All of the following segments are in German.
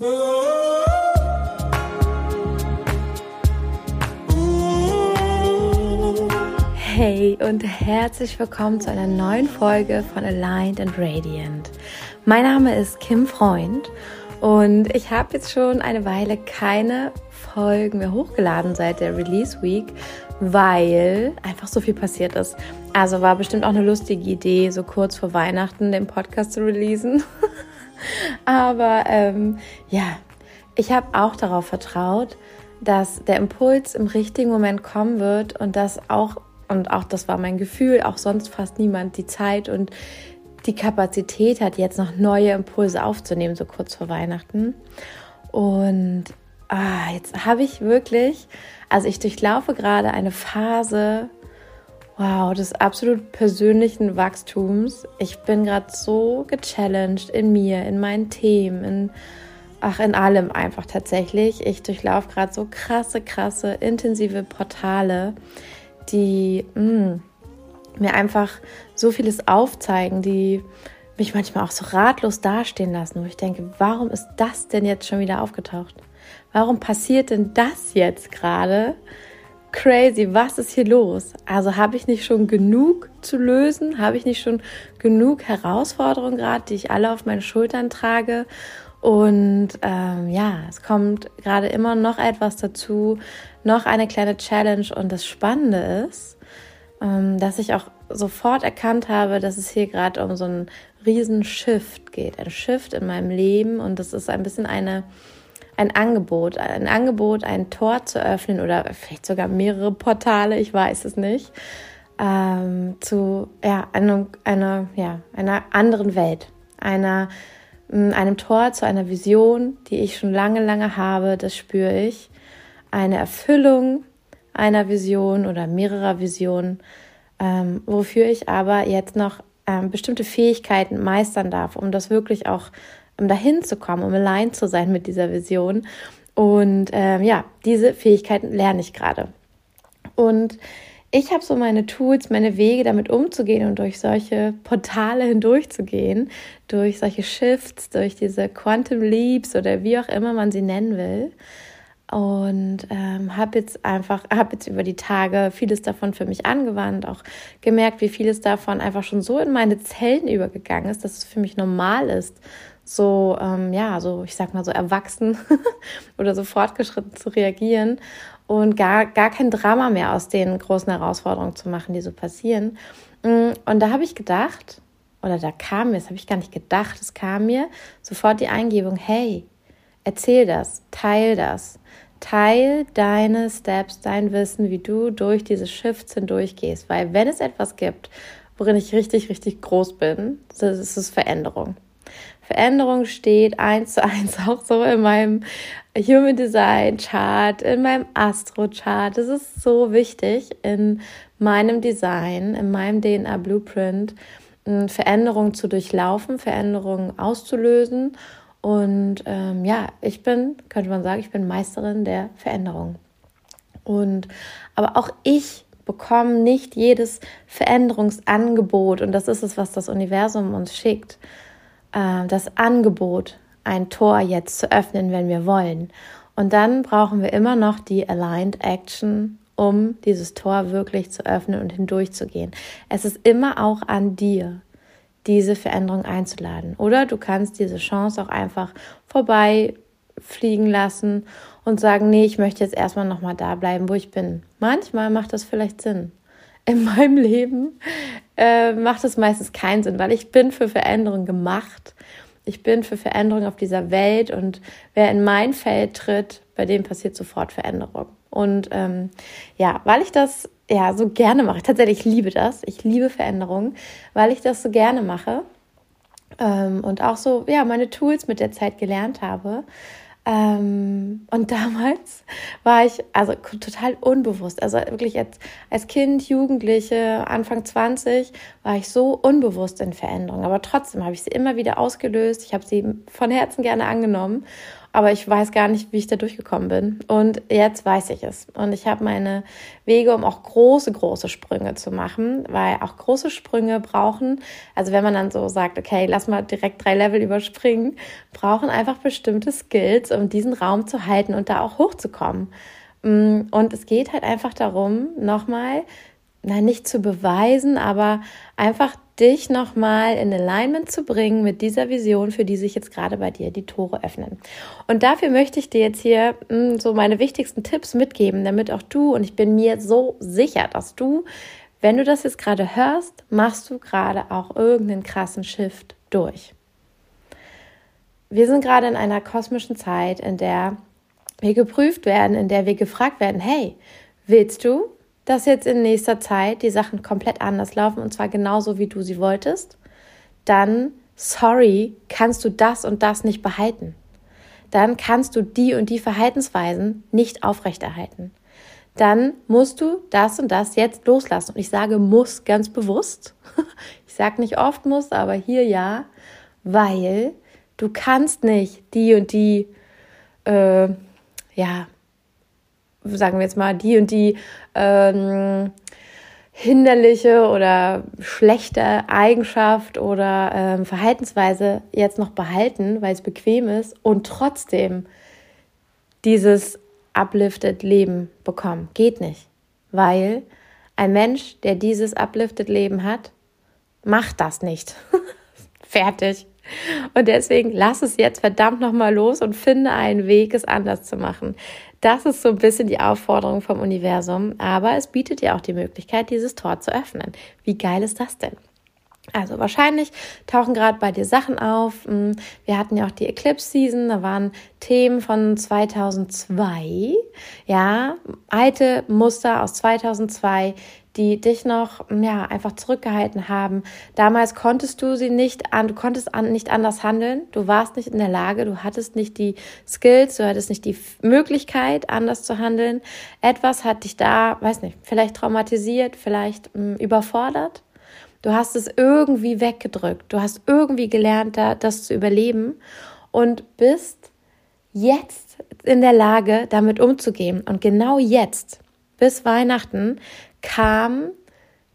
Hey und herzlich willkommen zu einer neuen Folge von Aligned and Radiant. Mein Name ist Kim Freund und ich habe jetzt schon eine Weile keine Folgen mehr hochgeladen seit der Release Week, weil einfach so viel passiert ist. Also war bestimmt auch eine lustige Idee, so kurz vor Weihnachten den Podcast zu releasen. Aber ähm, ja, ich habe auch darauf vertraut, dass der Impuls im richtigen Moment kommen wird und dass auch, und auch das war mein Gefühl, auch sonst fast niemand die Zeit und die Kapazität hat, jetzt noch neue Impulse aufzunehmen, so kurz vor Weihnachten. Und ah, jetzt habe ich wirklich, also ich durchlaufe gerade eine Phase, wow, des absolut persönlichen Wachstums. Ich bin gerade so gechallenged in mir, in meinen Themen, in, ach, in allem einfach tatsächlich. Ich durchlaufe gerade so krasse, krasse, intensive Portale, die mh, mm, mir einfach so vieles aufzeigen, die mich manchmal auch so ratlos dastehen lassen, wo ich denke, warum ist das denn jetzt schon wieder aufgetaucht? Warum passiert denn das jetzt gerade? Crazy, was ist hier los? Also habe ich nicht schon genug zu lösen? Habe ich nicht schon genug Herausforderungen gerade, die ich alle auf meinen Schultern trage? Und ähm, ja, es kommt gerade immer noch etwas dazu, noch eine kleine Challenge. Und das Spannende ist, ähm, dass ich auch sofort erkannt habe, dass es hier gerade um so einen riesen Shift geht. Ein Shift in meinem Leben. Und das ist ein bisschen eine ein Angebot, ein Angebot, ein Tor zu öffnen oder vielleicht sogar mehrere Portale, ich weiß es nicht, ähm, zu ja, einer, einer, ja, einer anderen Welt, einer, mm, einem Tor zu einer Vision, die ich schon lange, lange habe, das spüre ich, eine Erfüllung einer Vision oder mehrerer Visionen, ähm, wofür ich aber jetzt noch ähm, bestimmte Fähigkeiten meistern darf, um das wirklich auch um dahin zu kommen, um allein zu sein mit dieser Vision. Und ähm, ja, diese Fähigkeiten lerne ich gerade. Und ich habe so meine Tools, meine Wege, damit umzugehen und durch solche Portale hindurchzugehen, durch solche Shifts, durch diese Quantum Leaps oder wie auch immer man sie nennen will. Und ähm, habe jetzt einfach, habe jetzt über die Tage vieles davon für mich angewandt, auch gemerkt, wie vieles davon einfach schon so in meine Zellen übergegangen ist, dass es für mich normal ist, so, ähm, ja, so, ich sag mal so erwachsen oder so fortgeschritten zu reagieren und gar, gar kein Drama mehr aus den großen Herausforderungen zu machen, die so passieren. Mm, und da habe ich gedacht, oder da kam mir, das habe ich gar nicht gedacht, es kam mir sofort die Eingebung, hey, erzähl das, teil das, teil deine Steps, dein Wissen, wie du durch diese Shifts hindurchgehst, weil wenn es etwas gibt, worin ich richtig, richtig groß bin, das ist es Veränderung. Veränderung steht eins zu eins auch so in meinem Human Design Chart, in meinem Astro Chart. Das ist so wichtig in meinem Design, in meinem DNA Blueprint, Veränderungen zu durchlaufen, Veränderungen auszulösen. Und ähm, ja, ich bin, könnte man sagen, ich bin Meisterin der Veränderung. Und aber auch ich bekomme nicht jedes Veränderungsangebot und das ist es, was das Universum uns schickt äh, das Angebot, ein Tor jetzt zu öffnen, wenn wir wollen. Und dann brauchen wir immer noch die Aligned Action, um dieses Tor wirklich zu öffnen und hindurchzugehen. Es ist immer auch an dir, diese Veränderung einzuladen. Oder du kannst diese Chance auch einfach vorbei fliegen lassen und sagen, nee, ich möchte jetzt erstmal nochmal da bleiben, wo ich bin. Manchmal macht das vielleicht Sinn. In meinem Leben äh, macht es meistens keinen Sinn, weil ich bin für Veränderung gemacht. Ich bin für Veränderung auf dieser Welt und wer in mein Feld tritt, bei dem passiert sofort Veränderung. Und ähm, ja, weil ich das ja so gerne mache, tatsächlich liebe das, ich liebe Veränderung, weil ich das so gerne mache ähm, und auch so ja meine Tools mit der Zeit gelernt habe, ähm, und damals war ich also total unbewusst. Also wirklich als, als Kind, Jugendliche, Anfang 20, war ich so unbewusst in Veränderungen. Aber trotzdem habe ich sie immer wieder ausgelöst. Ich habe sie von Herzen gerne angenommen. Aber ich weiß gar nicht, wie ich da durchgekommen bin. Und jetzt weiß ich es. Und ich habe meine Wege, um auch große, große Sprünge zu machen, weil auch große Sprünge brauchen, also wenn man dann so sagt, okay, lass mal direkt drei Level überspringen, brauchen einfach bestimmte Skills, um diesen Raum zu halten und da auch hochzukommen. Mm, und es geht halt einfach darum, nochmal, na, nicht zu beweisen, aber einfach dich nochmal in Alignment zu bringen mit dieser Vision, für die sich jetzt gerade bei dir die Tore öffnen. Und dafür möchte ich dir jetzt hier mh, hm, so meine wichtigsten Tipps mitgeben, damit auch du, und ich bin mir so sicher, dass du, wenn du das jetzt gerade hörst, machst du gerade auch irgendeinen krassen Shift durch. Wir sind gerade in einer kosmischen Zeit, in der wir geprüft werden, in der wir gefragt werden, hey, willst du dass jetzt in nächster Zeit die Sachen komplett anders laufen und zwar genauso, wie du sie wolltest, dann, sorry, kannst du das und das nicht behalten. Dann kannst du die und die Verhaltensweisen nicht aufrechterhalten. Dann musst du das und das jetzt loslassen. Und ich sage muss ganz bewusst. Ich sage nicht oft muss, aber hier ja, weil du kannst nicht die und die, äh, ja, sagen wir jetzt mal, die und die ähm, hinderliche oder schlechte Eigenschaft oder ähm, Verhaltensweise jetzt noch behalten, weil es bequem ist und trotzdem dieses uplifted Leben bekommen. Geht nicht, weil ein Mensch, der dieses uplifted Leben hat, macht das nicht. Fertig. Und deswegen lass es jetzt verdammt nochmal los und finde einen Weg, es anders zu machen. Das ist so ein bisschen die Aufforderung vom Universum, aber es bietet dir auch die Möglichkeit, dieses Tor zu öffnen. Wie geil ist das denn? Also wahrscheinlich tauchen gerade bei dir Sachen auf. Hm, wir hatten ja auch die Eclipse Season, da waren Themen von 2002, ja, alte Muster aus 2002, die dich noch ja einfach zurückgehalten haben. Damals konntest du sie nicht an, du konntest an, nicht anders handeln. Du warst nicht in der Lage, du hattest nicht die Skills, du hattest nicht die Möglichkeit, anders zu handeln. Etwas hat dich da, weiß nicht, vielleicht traumatisiert, vielleicht mh, hm, überfordert. Du hast es irgendwie weggedrückt. Du hast irgendwie gelernt, da, das zu überleben und bist jetzt in der Lage, damit umzugehen. Und genau jetzt, bis Weihnachten, kam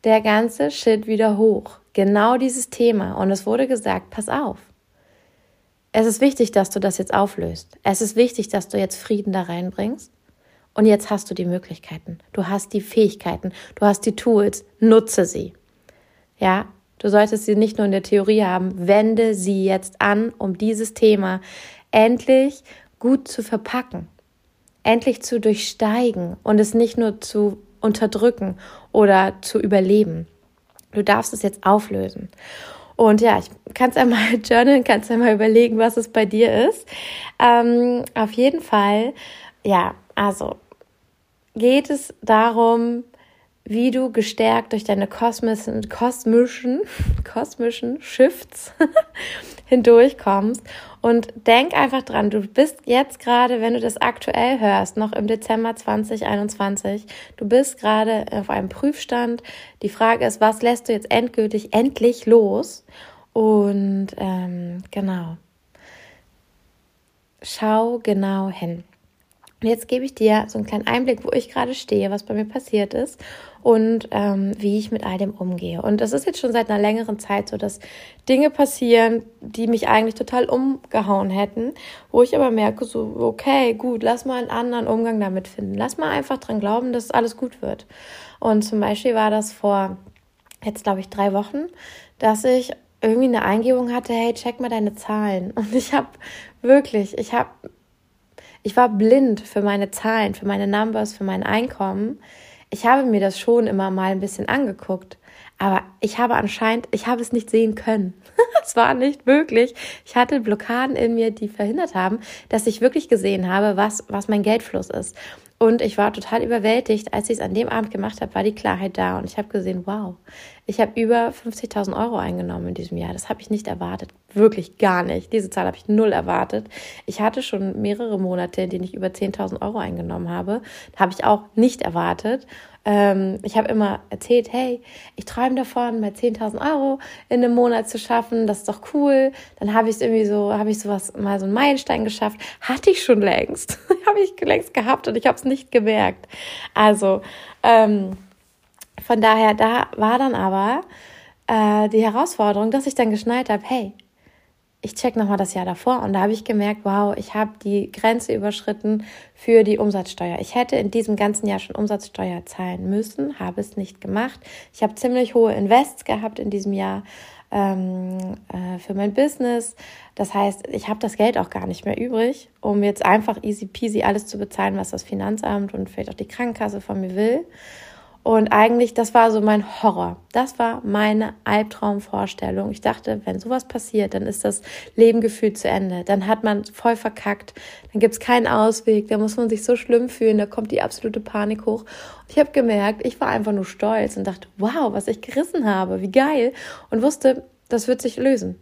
der ganze Shit wieder hoch. Genau dieses Thema. Und es wurde gesagt, pass auf. Es ist wichtig, dass du das jetzt auflöst. Es ist wichtig, dass du jetzt Frieden da reinbringst. Und jetzt hast du die Möglichkeiten. Du hast die Fähigkeiten. Du hast die Tools. Nutze sie. Ja, du solltest sie nicht nur in der Theorie haben. Wende sie jetzt an, um dieses Thema endlich gut zu verpacken. Endlich zu durchsteigen und es nicht nur zu unterdrücken oder zu überleben. Du darfst es jetzt auflösen. Und ja, ich kannst einmal journalen, kannst einmal überlegen, was es bei dir ist. Ähm, auf jeden Fall, ja, also geht es darum, wie du gestärkt durch deine kosmischen, kosmischen, kosmischen Shifts hindurchkommst. Und denk einfach dran, du bist jetzt gerade, wenn du das aktuell hörst, noch im Dezember 2021, du bist gerade auf einem Prüfstand. Die Frage ist, was lässt du jetzt endgültig, endlich los? Und ähm, genau, schau genau hin. Und jetzt gebe ich dir so einen kleinen Einblick, wo ich gerade stehe, was bei mir passiert ist und ähm, wie ich mit all dem umgehe. Und das ist jetzt schon seit einer längeren Zeit so, dass Dinge passieren, die mich eigentlich total umgehauen hätten, wo ich aber merke, so, okay, gut, lass mal einen anderen Umgang damit finden. Lass mal einfach dran glauben, dass alles gut wird. Und zum Beispiel war das vor jetzt, glaube ich, drei Wochen, dass ich irgendwie eine Eingebung hatte, hey, check mal deine Zahlen. Und ich habe wirklich, ich habe ich war blind für meine Zahlen, für meine Numbers, für mein Einkommen. Ich habe mir das schon immer mal ein bisschen angeguckt, aber ich habe anscheinend, ich habe es nicht sehen können. es war nicht möglich. Ich hatte Blockaden in mir, die verhindert haben, dass ich wirklich gesehen habe, was, was mein Geldfluss ist. Und ich war total überwältigt. Als ich es an dem Abend gemacht habe, war die Klarheit da. Und ich habe gesehen, wow, ich habe über 50.000 Euro eingenommen in diesem Jahr. Das habe ich nicht erwartet. Wirklich gar nicht. Diese Zahl habe ich null erwartet. Ich hatte schon mehrere Monate, in denen ich über 10.000 Euro eingenommen habe. Habe ich auch nicht erwartet. Ähm, ich habe immer erzählt, hey, ich träume davon, mal 10.000 Euro in einem Monat zu schaffen. Das ist doch cool. Dann habe ich irgendwie so, habe ich sowas mal so einen Meilenstein geschafft. Hatte ich schon längst. habe ich längst gehabt und ich habe es nicht gemerkt. Also, ähm, von daher, da war dann aber äh, die Herausforderung, dass ich dann geschnallt habe, hey, ich check nochmal das Jahr davor und da habe ich gemerkt, wow, ich habe die Grenze überschritten für die Umsatzsteuer. Ich hätte in diesem ganzen Jahr schon Umsatzsteuer zahlen müssen, habe es nicht gemacht. Ich habe ziemlich hohe Invests gehabt in diesem Jahr ähm, äh, für mein Business. Das heißt, ich habe das Geld auch gar nicht mehr übrig, um jetzt einfach easy peasy alles zu bezahlen, was das Finanzamt und vielleicht auch die Krankenkasse von mir will. Und eigentlich, das war so mein Horror. Das war meine Albtraumvorstellung. Ich dachte, wenn sowas passiert, dann ist das Leben gefühlt zu Ende. Dann hat man voll verkackt. Dann gibt's keinen Ausweg. Da muss man sich so schlimm fühlen. Da kommt die absolute Panik hoch. Und ich habe gemerkt, ich war einfach nur stolz und dachte, wow, was ich gerissen habe. Wie geil. Und wusste, das wird sich lösen.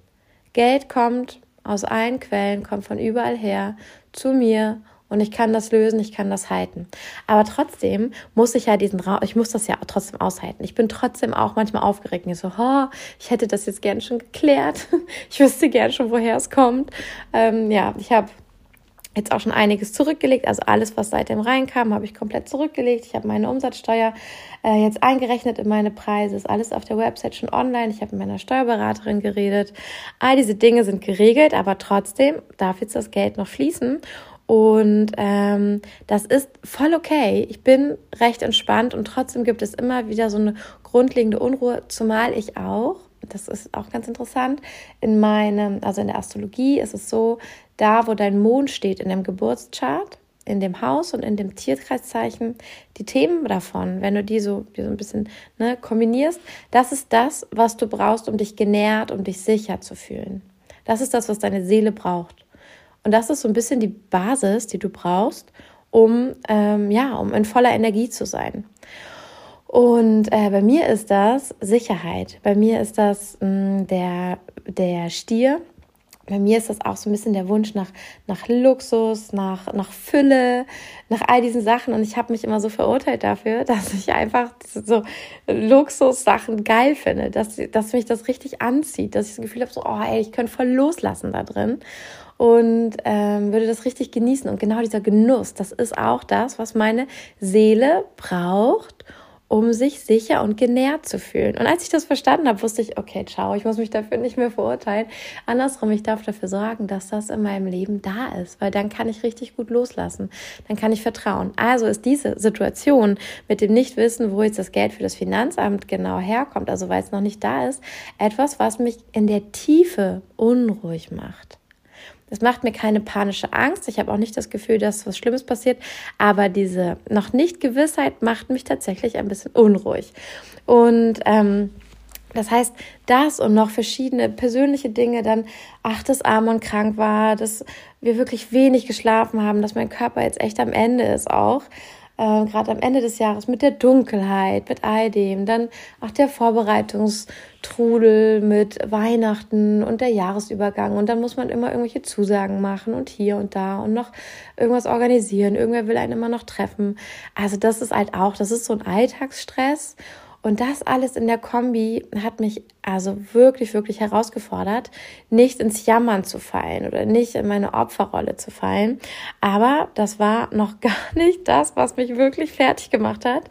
Geld kommt aus allen Quellen, kommt von überall her zu mir und ich kann das lösen, ich kann das halten. Aber trotzdem muss ich ja diesen Raum, ich muss das ja trotzdem aushalten. Ich bin trotzdem auch manchmal aufgeregt. Ich so, oh, ich hätte das jetzt gern schon geklärt. Ich wüsste gern schon, woher es kommt. Ähm, ja, ich habe jetzt auch schon einiges zurückgelegt. Also alles, was seitdem reinkam, habe ich komplett zurückgelegt. Ich habe meine Umsatzsteuer äh, jetzt eingerechnet in meine Preise. Ist alles auf der Website schon online. Ich habe mit meiner Steuerberaterin geredet. All diese Dinge sind geregelt, aber trotzdem darf jetzt das Geld noch fließen. Und ähm, das ist voll okay. Ich bin recht entspannt und trotzdem gibt es immer wieder so eine grundlegende Unruhe, zumal ich auch, das ist auch ganz interessant, in meinem, also in der Astrologie ist es so, da wo dein Mond steht in dem Geburtschart, in dem Haus und in dem Tierkreiszeichen, die Themen davon, wenn du die so, die so ein bisschen ne, kombinierst, das ist das, was du brauchst, um dich genährt, um dich sicher zu fühlen. Das ist das, was deine Seele braucht. Und das ist so ein bisschen die Basis, die du brauchst, um, ähm, ja, um in voller Energie zu sein. Und äh, bei mir ist das Sicherheit. Bei mir ist das mh, mm, der, der Stier. Bei mir ist das auch so ein bisschen der Wunsch nach, nach Luxus, nach, nach Fülle, nach all diesen Sachen. Und ich habe mich immer so verurteilt dafür, dass ich einfach so Luxussachen geil finde, dass, dass mich das richtig anzieht, dass ich das Gefühl habe, so, oh ey, ich könnte voll loslassen da drin und ähm, würde das richtig genießen. Und genau dieser Genuss, das ist auch das, was meine Seele braucht, um sich sicher und genährt zu fühlen. Und als ich das verstanden habe, wusste ich, okay, ciao, ich muss mich dafür nicht mehr verurteilen. Andersrum, ich darf dafür sorgen, dass das in meinem Leben da ist, weil dann kann ich richtig gut loslassen. Dann kann ich vertrauen. Also ist diese Situation mit dem Nichtwissen, wo jetzt das Geld für das Finanzamt genau herkommt, also weil es noch nicht da ist, etwas, was mich in der Tiefe unruhig macht. Es macht mir keine panische Angst. Ich habe auch nicht das Gefühl, dass was Schlimmes passiert. Aber diese noch nicht Gewissheit macht mich tatsächlich ein bisschen unruhig. Und ähm, das heißt, das und noch verschiedene persönliche Dinge, dann, ach, dass Amon krank war, dass wir wirklich wenig geschlafen haben, dass mein Körper jetzt echt am Ende ist auch äh, gerade am Ende des Jahres mit der Dunkelheit, mit all dem, dann auch der Vorbereitungstrudel mit Weihnachten und der Jahresübergang. Und dann muss man immer irgendwelche Zusagen machen und hier und da und noch irgendwas organisieren, irgendwer will einen immer noch treffen. Also das ist halt auch, das ist so ein Alltagsstress und das alles in der Kombi hat mich also wirklich, wirklich herausgefordert, nicht ins Jammern zu fallen oder nicht in meine Opferrolle zu fallen. Aber das war noch gar nicht das, was mich wirklich fertig gemacht hat.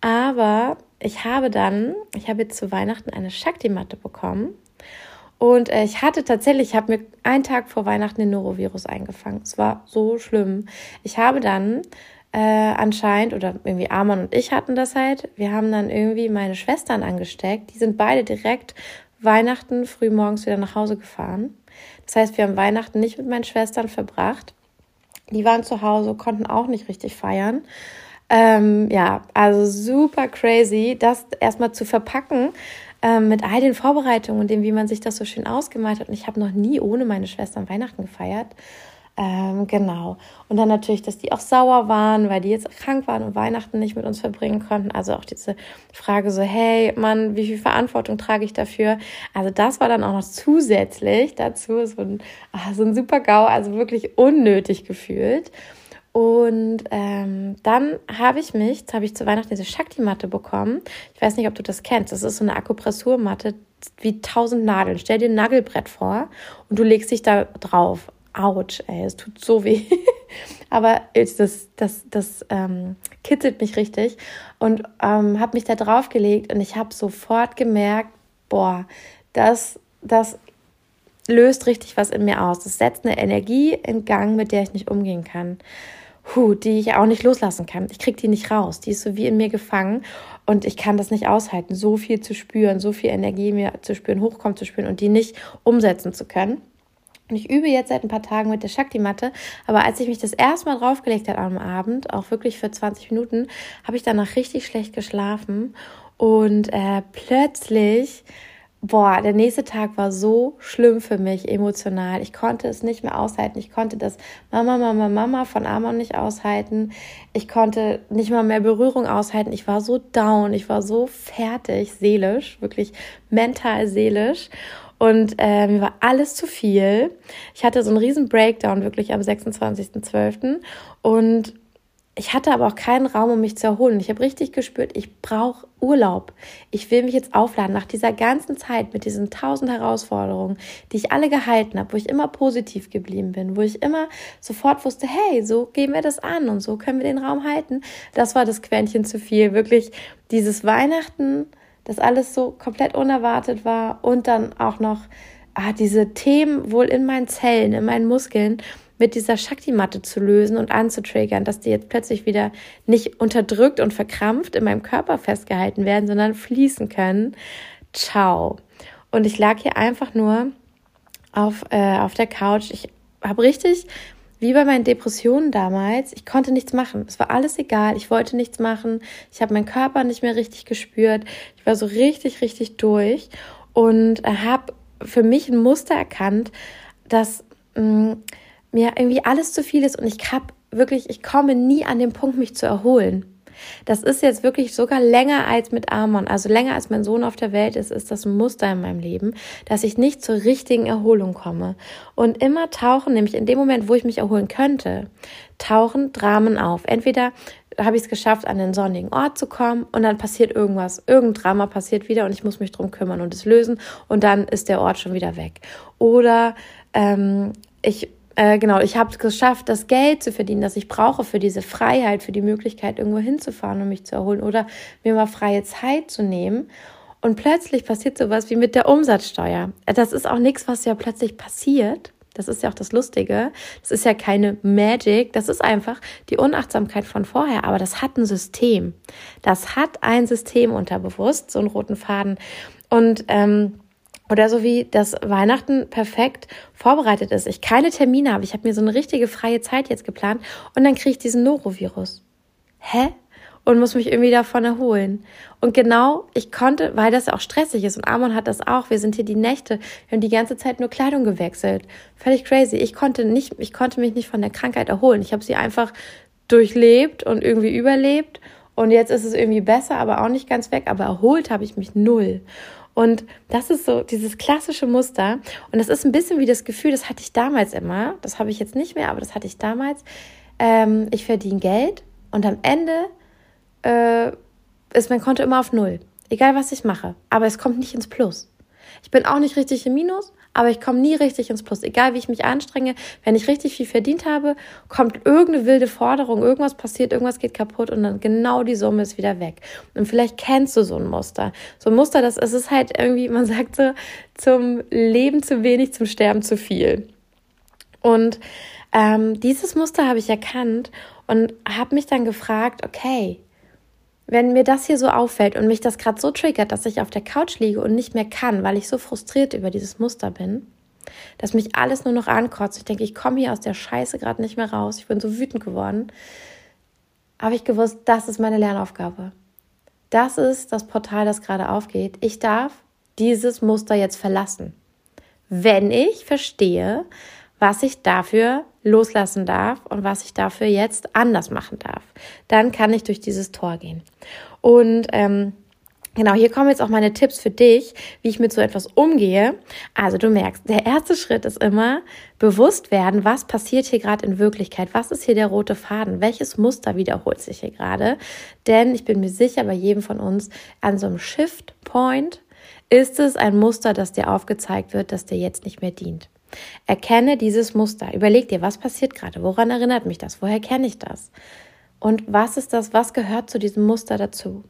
Aber ich habe dann, ich habe jetzt zu Weihnachten eine Shakti-Matte bekommen. Und äh, ich hatte tatsächlich, ich habe mir einen Tag vor Weihnachten den Norovirus eingefangen. Es war so schlimm. Ich habe dann äh, anscheinend, oder irgendwie Arman und ich hatten das halt. Wir haben dann irgendwie meine Schwestern angesteckt. Die sind beide direkt Weihnachten früh morgens wieder nach Hause gefahren. Das heißt, wir haben Weihnachten nicht mit meinen Schwestern verbracht. Die waren zu Hause, konnten auch nicht richtig feiern. Ähm, ja, also super crazy, das erstmal zu verpacken ähm, mit all den Vorbereitungen und dem, wie man sich das so schön ausgemalt hat. Und ich habe noch nie ohne meine Schwestern Weihnachten gefeiert. Ähm, genau. Und dann natürlich, dass die auch sauer waren, weil die jetzt krank waren und Weihnachten nicht mit uns verbringen konnten. Also auch diese Frage so, hey Mann, wie viel Verantwortung trage ich dafür? Also das war dann auch noch zusätzlich dazu so ein, ach, so ein super GAU, also wirklich unnötig gefühlt. Und ähm, dann habe ich mich, jetzt habe ich zu Weihnachten diese Shakti-Matte bekommen. Ich weiß nicht, ob du das kennst. Das ist so eine Akupressurmatte wie tausend Nadeln. Stell dir ein Nagelbrett vor und du legst dich da drauf. Autsch, ey, es tut so weh. Aber das, das, das ähm, kitzelt mich richtig. Und ähm, habe mich da drauf gelegt und ich habe sofort gemerkt, boah, das, das löst richtig was in mir aus. Das setzt eine Energie in Gang, mit der ich nicht umgehen kann. Huh, die ich auch nicht loslassen kann. Ich kriege die nicht raus. Die ist so wie in mir gefangen und ich kann das nicht aushalten, so viel zu spüren, so viel Energie mir zu spüren, hochkommen zu spüren und die nicht umsetzen zu können. Und ich übe jetzt seit ein paar Tagen mit der Shakti-Matte, aber als ich mich das erste Mal draufgelegt habe am Abend, auch wirklich für 20 Minuten, habe ich danach richtig schlecht geschlafen und äh, plötzlich boah, der nächste Tag war so schlimm für mich emotional. Ich konnte es nicht mehr aushalten. Ich konnte das Mama, Mama, Mama von Amon nicht aushalten. Ich konnte nicht mal mehr Berührung aushalten. Ich war so down. Ich war so fertig, seelisch, wirklich mental, seelisch. Und äh, mir war alles zu viel. Ich hatte so einen riesen Breakdown wirklich am 26.12. Und ich hatte aber auch keinen Raum, um mich zu erholen. Ich habe richtig gespürt, ich brauche Urlaub. Ich will mich jetzt aufladen nach dieser ganzen Zeit mit diesen tausend Herausforderungen, die ich alle gehalten habe, wo ich immer positiv geblieben bin, wo ich immer sofort wusste, hey, so gehen wir das an und so können wir den Raum halten. Das war das Quäntchen zu viel. Wirklich dieses Weihnachten, das alles so komplett unerwartet war und dann auch noch ah, diese Themen wohl in meinen Zellen, in meinen Muskeln mit dieser Shakti-Matte zu lösen und anzutriggern, dass die jetzt plötzlich wieder nicht unterdrückt und verkrampft in meinem Körper festgehalten werden, sondern fließen können. Ciao. Und ich lag hier einfach nur auf, äh, auf der Couch. Ich habe richtig, wie bei meinen Depressionen damals, ich konnte nichts machen. Es war alles egal. Ich wollte nichts machen. Ich habe meinen Körper nicht mehr richtig gespürt. Ich war so richtig, richtig durch und habe für mich ein Muster erkannt, dass mh, mm, mir irgendwie alles zu viel ist und ich habe wirklich, ich komme nie an den Punkt, mich zu erholen. Das ist jetzt wirklich sogar länger als mit Amon, also länger als mein Sohn auf der Welt ist, ist das ein Muster in meinem Leben, dass ich nicht zur richtigen Erholung komme. Und immer tauchen, nämlich in dem Moment, wo ich mich erholen könnte, tauchen Dramen auf. Entweder habe ich es geschafft, an den sonnigen Ort zu kommen und dann passiert irgendwas, irgendein Drama passiert wieder und ich muss mich drum kümmern und es lösen und dann ist der Ort schon wieder weg. Oder ähm, ich äh, genau, ich habe es geschafft, das Geld zu verdienen, das ich brauche für diese Freiheit, für die Möglichkeit, irgendwo hinzufahren und mich zu erholen oder mir mal freie Zeit zu nehmen. Und plötzlich passiert sowas wie mit der Umsatzsteuer. Das ist auch nichts, was ja plötzlich passiert. Das ist ja auch das Lustige. Das ist ja keine Magic. Das ist einfach die Unachtsamkeit von vorher. Aber das hat ein System. Das hat ein System unterbewusst, so einen roten Faden. Und ähm, oder so wie das Weihnachten perfekt vorbereitet ist. Ich keine Termine habe. Ich habe mir so eine richtige freie Zeit jetzt geplant und dann kriege ich diesen Norovirus. Hä? Und muss mich irgendwie davon erholen. Und genau, ich konnte, weil das auch stressig ist und Amon hat das auch. Wir sind hier die Nächte, wir haben die ganze Zeit nur Kleidung gewechselt. Völlig crazy. Ich konnte nicht, ich konnte mich nicht von der Krankheit erholen. Ich habe sie einfach durchlebt und irgendwie überlebt. Und jetzt ist es irgendwie besser, aber auch nicht ganz weg. Aber erholt habe ich mich null. Und das ist so dieses klassische Muster. Und das ist ein bisschen wie das Gefühl, das hatte ich damals immer. Das habe ich jetzt nicht mehr, aber das hatte ich damals. Ähm, ich verdiene Geld und am Ende äh, ist mein Konto immer auf Null. Egal was ich mache. Aber es kommt nicht ins Plus. Ich bin auch nicht richtig im Minus, aber ich komme nie richtig ins Plus. Egal wie ich mich anstrenge, wenn ich richtig viel verdient habe, kommt irgendeine wilde Forderung, irgendwas passiert, irgendwas geht kaputt und dann genau die Summe ist wieder weg. Und vielleicht kennst du so ein Muster. So ein Muster, das es ist halt irgendwie, man sagt so, zum Leben zu wenig, zum Sterben zu viel. Und ähm, dieses Muster habe ich erkannt und habe mich dann gefragt, okay, wenn mir das hier so auffällt und mich das gerade so triggert, dass ich auf der Couch liege und nicht mehr kann, weil ich so frustriert über dieses Muster bin, dass mich alles nur noch ankotzt. Ich denke, ich komme hier aus der Scheiße gerade nicht mehr raus. Ich bin so wütend geworden. Habe ich gewusst, das ist meine Lernaufgabe. Das ist das Portal, das gerade aufgeht. Ich darf dieses Muster jetzt verlassen. Wenn ich verstehe, was ich dafür loslassen darf und was ich dafür jetzt anders machen darf. Dann kann ich durch dieses Tor gehen. Und ähm, Genau, hier kommen jetzt auch meine Tipps für dich, wie ich mit so etwas umgehe. Also du merkst, der erste Schritt ist immer bewusst werden, was passiert hier gerade in Wirklichkeit, was ist hier der rote Faden, welches Muster wiederholt sich hier gerade. Denn ich bin mir sicher, bei jedem von uns an so einem Shift Point ist es ein Muster, das dir aufgezeigt wird, das dir jetzt nicht mehr dient. Erkenne dieses Muster. Überleg dir, was passiert gerade? Woran erinnert mich das? Woher kenne ich das? Und was ist das? Was gehört zu diesem Muster dazu?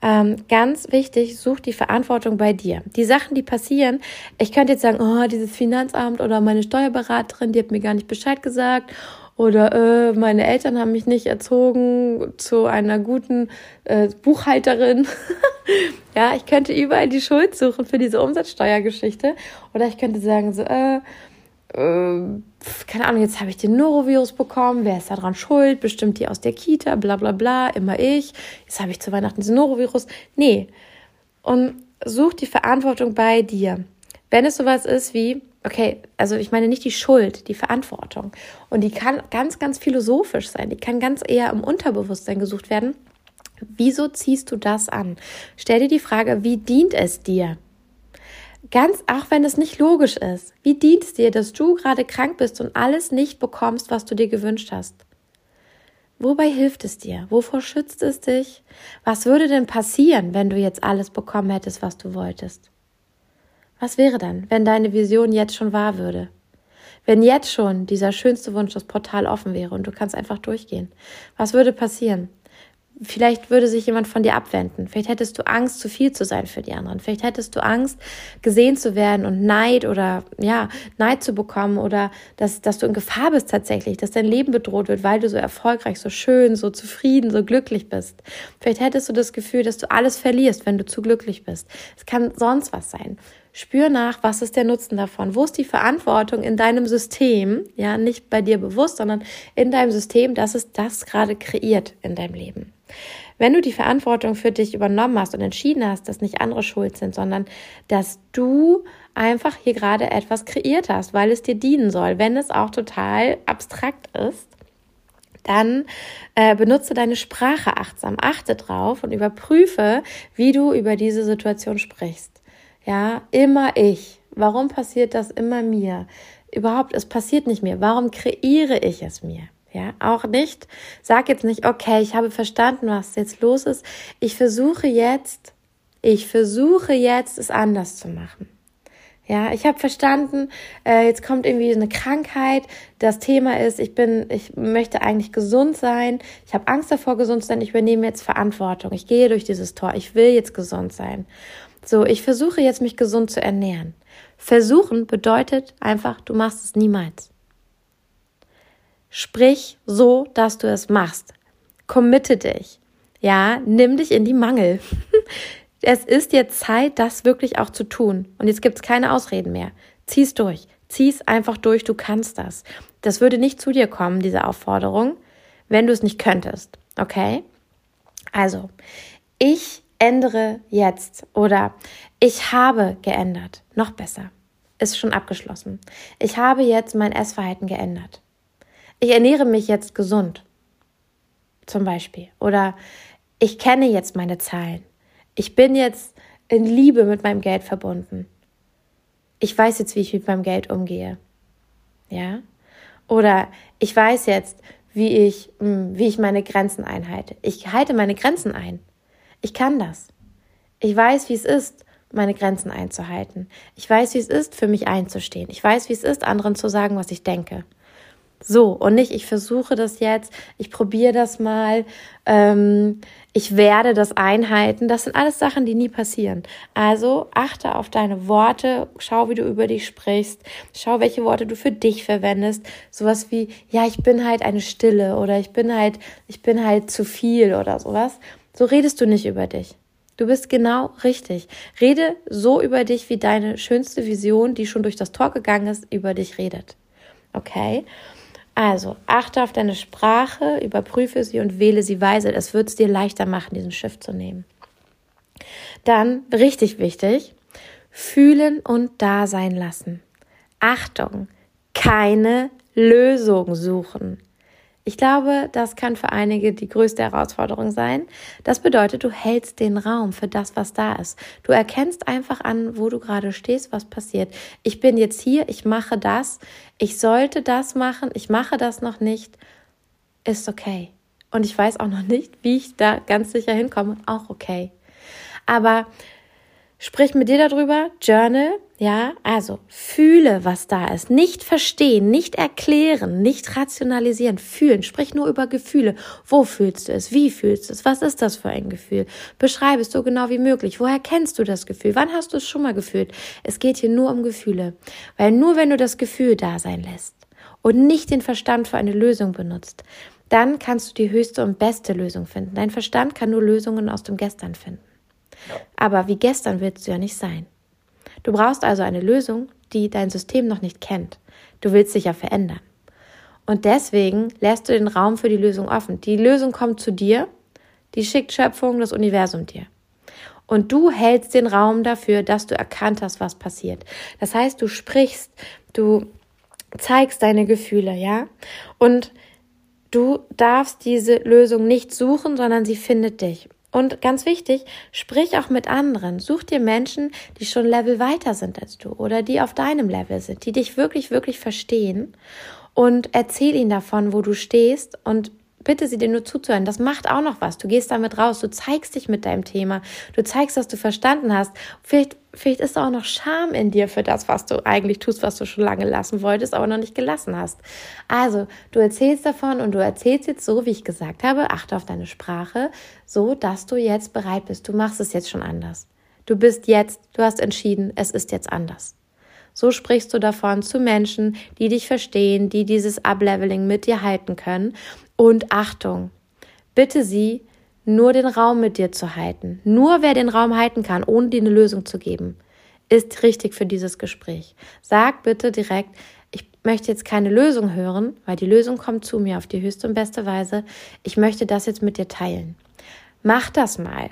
Ähm, ganz wichtig, such die Verantwortung bei dir. Die Sachen, die passieren, ich könnte jetzt sagen, oh, dieses Finanzamt oder meine Steuerberaterin, die hat mir gar nicht Bescheid gesagt oder äh, meine Eltern haben mich nicht erzogen zu einer guten äh, Buchhalterin. ja, ich könnte überall die Schuld suchen für diese Umsatzsteuergeschichte. Oder ich könnte sagen, so, äh, äh, keine Ahnung, jetzt habe ich den Norovirus bekommen, wer ist daran schuld? Bestimmt die aus der Kita, bla bla bla, immer ich. Jetzt habe ich zu Weihnachten diesen Norovirus. Nee. Und such die Verantwortung bei dir. Wenn es sowas ist wie, okay, also ich meine nicht die Schuld, die Verantwortung. Und die kann ganz, ganz philosophisch sein. Die kann ganz eher im Unterbewusstsein gesucht werden. Wieso ziehst du das an? Stell dir die Frage, wie dient es dir? Ganz, auch wenn es nicht logisch ist. Wie dient es dir, dass du gerade krank bist und alles nicht bekommst, was du dir gewünscht hast? Wobei hilft es dir? Wovor schützt es dich? Was würde denn passieren, wenn du jetzt alles bekommen hättest, was du wolltest? Was wäre dann, wenn deine Vision jetzt schon wahr würde? Wenn jetzt schon dieser schönste Wunsch, das Portal offen wäre und du kannst einfach durchgehen. Was würde passieren? Vielleicht würde sich jemand von dir abwenden. Vielleicht hättest du Angst, zu viel zu sein für die anderen. Vielleicht hättest du Angst, gesehen zu werden und Neid oder ja, Neid zu bekommen oder dass, dass du in Gefahr bist tatsächlich, dass dein Leben bedroht wird, weil du so erfolgreich, so schön, so zufrieden, so glücklich bist. Vielleicht hättest du das Gefühl, dass du alles verlierst, wenn du zu glücklich bist. Es kann sonst was sein. Spür nach, was ist der Nutzen davon? Wo ist die Verantwortung in deinem System? Ja, nicht bei dir bewusst, sondern in deinem System, dass es das gerade kreiert in deinem Leben. Wenn du die Verantwortung für dich übernommen hast und entschieden hast, dass nicht andere schuld sind, sondern dass du einfach hier gerade etwas kreiert hast, weil es dir dienen soll, wenn es auch total abstrakt ist, dann äh, benutze deine Sprache achtsam, achte drauf und überprüfe, wie du über diese Situation sprichst. Ja, immer ich. Warum passiert das immer mir? Überhaupt, es passiert nicht mir. Warum kreiere ich es mir? Ja, auch nicht. Sag jetzt nicht, okay, ich habe verstanden, was jetzt los ist. Ich versuche jetzt, ich versuche jetzt, es anders zu machen. Ja, ich habe verstanden, äh, jetzt kommt irgendwie eine Krankheit. Das Thema ist, ich bin, ich möchte eigentlich gesund sein. Ich habe Angst davor, gesund zu sein. Ich übernehme jetzt Verantwortung. Ich gehe durch dieses Tor. Ich will jetzt gesund sein. So, ich versuche jetzt, mich gesund zu ernähren. Versuchen bedeutet einfach, du machst es niemals. Sprich so, dass du es machst. Committe dich. Ja, nimm dich in die Mangel. es ist jetzt Zeit, das wirklich auch zu tun. Und jetzt gibt es keine Ausreden mehr. Zieh's durch. Zieh's einfach durch. Du kannst das. Das würde nicht zu dir kommen, diese Aufforderung, wenn du es nicht könntest. Okay? Also, ich ändere jetzt oder ich habe geändert. Noch besser. Ist schon abgeschlossen. Ich habe jetzt mein Essverhalten geändert ich ernähre mich jetzt gesund. Zum Beispiel. Oder ich kenne jetzt meine Zahlen. Ich bin jetzt in Liebe mit meinem Geld verbunden. Ich weiß jetzt, wie ich mit meinem Geld umgehe. Ja? Oder ich weiß jetzt, wie ich, hm, wie ich meine Grenzen einhalte. Ich halte meine Grenzen ein. Ich kann das. Ich weiß, wie es ist, meine Grenzen einzuhalten. Ich weiß, wie es ist, für mich einzustehen. Ich weiß, wie es ist, anderen zu sagen, was ich denke. So, und nicht, ich versuche das jetzt, ich probiere das mal, ähm, ich werde das einhalten. Das sind alles Sachen, die nie passieren. Also achte auf deine Worte, schau, wie du über dich sprichst, schau, welche Worte du für dich verwendest. Sowas wie, ja, ich bin halt eine Stille oder ich bin halt, ich bin halt zu viel oder sowas. So redest du nicht über dich. Du bist genau richtig. Rede so über dich, wie deine schönste Vision, die schon durch das Tor gegangen ist, über dich redet. Okay? Also, achte auf deine Sprache, überprüfe sie und wähle sie weise. Es wird es dir leichter machen, diesen Schiff zu nehmen. Dann, richtig wichtig, fühlen und da sein lassen. Achtung, keine Lösung suchen. Ich glaube, das kann für einige die größte Herausforderung sein. Das bedeutet, du hältst den Raum für das, was da ist. Du erkennst einfach an, wo du gerade stehst, was passiert. Ich bin jetzt hier, ich mache das, ich sollte das machen, ich mache das noch nicht. Ist okay. Und ich weiß auch noch nicht, wie ich da ganz sicher hinkomme. Auch okay. Aber Sprich mit dir darüber, Journal, ja, also fühle, was da ist. Nicht verstehen, nicht erklären, nicht rationalisieren, fühlen. Sprich nur über Gefühle. Wo fühlst du es? Wie fühlst du es? Was ist das für ein Gefühl? Beschreibe es so genau wie möglich. Woher kennst du das Gefühl? Wann hast du es schon mal gefühlt? Es geht hier nur um Gefühle. Weil nur wenn du das Gefühl da sein lässt und nicht den Verstand für eine Lösung benutzt, dann kannst du die höchste und beste Lösung finden. Dein Verstand kann nur Lösungen aus dem Gestern finden. Aber wie gestern willst du ja nicht sein. Du brauchst also eine Lösung, die dein System noch nicht kennt. Du willst dich ja verändern. Und deswegen lässt du den Raum für die Lösung offen. Die Lösung kommt zu dir, die schickt Schöpfung, das Universum dir. Und du hältst den Raum dafür, dass du erkannt hast, was passiert. Das heißt, du sprichst, du zeigst deine Gefühle, ja? Und du darfst diese Lösung nicht suchen, sondern sie findet dich. Und ganz wichtig, sprich auch mit anderen. Such dir Menschen, die schon Level weiter sind als du oder die auf deinem Level sind, die dich wirklich, wirklich verstehen und erzähl ihnen davon, wo du stehst und bitte sie dir nur zuzuhören. Das macht auch noch was. Du gehst damit raus, du zeigst dich mit deinem Thema, du zeigst, dass du verstanden hast. Vielleicht, vielleicht ist auch noch Scham in dir für das, was du eigentlich tust, was du schon lange lassen wolltest, aber noch nicht gelassen hast. Also, du erzählst davon und du erzählst jetzt so, wie ich gesagt habe, achte auf deine Sprache, so dass du jetzt bereit bist. Du machst es jetzt schon anders. Du bist jetzt, du hast entschieden, es ist jetzt anders. So sprichst du davon zu Menschen, die dich verstehen, die dieses Upleveling mit dir halten können. Und Achtung, bitte sie, nur den Raum mit dir zu halten. Nur wer den Raum halten kann, ohne dir eine Lösung zu geben, ist richtig für dieses Gespräch. Sag bitte direkt, ich möchte jetzt keine Lösung hören, weil die Lösung kommt zu mir auf die höchste und beste Weise. Ich möchte das jetzt mit dir teilen. Mach das mal.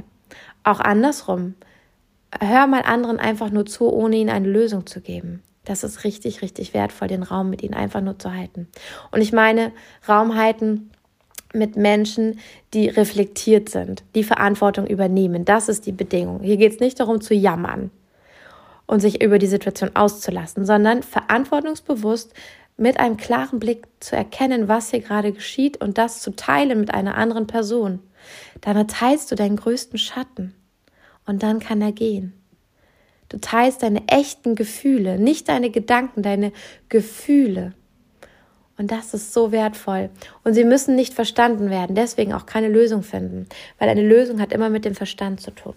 Auch andersrum. Hör mal anderen einfach nur zu, ohne ihnen eine Lösung zu geben. Das ist richtig, richtig wertvoll, den Raum mit ihnen einfach nur zu halten. Und ich meine, Raum halten mit Menschen, die reflektiert sind, die Verantwortung übernehmen. Das ist die Bedingung. Hier geht es nicht darum zu jammern und sich über die Situation auszulassen, sondern verantwortungsbewusst mit einem klaren Blick zu erkennen, was hier gerade geschieht und das zu teilen mit einer anderen Person. Damit teilst du deinen größten Schatten und dann kann er gehen. Du teilst deine echten Gefühle, nicht deine Gedanken, deine Gefühle. Und das ist so wertvoll. Und sie müssen nicht verstanden werden, deswegen auch keine Lösung finden, weil eine Lösung hat immer mit dem Verstand zu tun.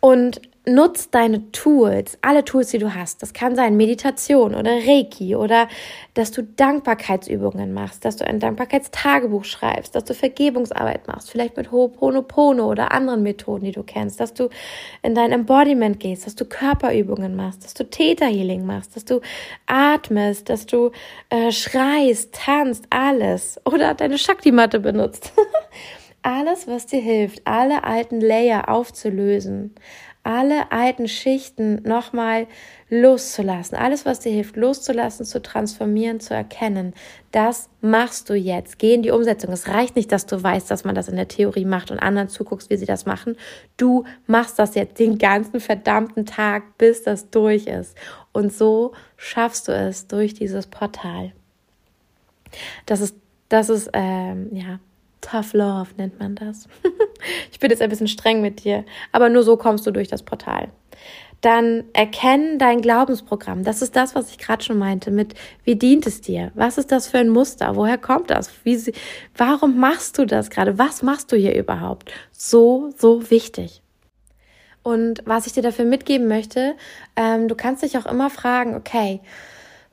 Und nutz deine Tools, alle Tools, die du hast. Das kann sein Meditation oder Reiki oder dass du Dankbarkeitsübungen machst, dass du ein Dankbarkeitstagebuch schreibst, dass du Vergebungsarbeit machst, vielleicht mit Ho'oponopono oder anderen Methoden, die du kennst, dass du in dein Embodiment gehst, dass du Körperübungen machst, dass du Theta Healing machst, dass du atmest, dass du äh, schreist, tanzt, alles oder deine Shakti-Matte benutzt. alles, was dir hilft, alle alten Layer aufzulösen, alle alten Schichten nochmal loszulassen. Alles, was dir hilft, loszulassen, zu transformieren, zu erkennen. Das machst du jetzt. Geh in die Umsetzung. Es reicht nicht, dass du weißt, dass man das in der Theorie macht und anderen zuguckst, wie sie das machen. Du machst das jetzt den ganzen verdammten Tag, bis das durch ist. Und so schaffst du es durch dieses Portal. Das ist, das ist, ähm, ja, Tough Love nennt man das. ich bin jetzt ein bisschen streng mit dir, aber nur so kommst du durch das Portal. Dann erkennen dein Glaubensprogramm. Das ist das, was ich gerade schon meinte mit, wie dient es dir? Was ist das für ein Muster? Woher kommt das? Wie, warum machst du das gerade? Was machst du hier überhaupt? So, so wichtig. Und was ich dir dafür mitgeben möchte, ähm, du kannst dich auch immer fragen, okay,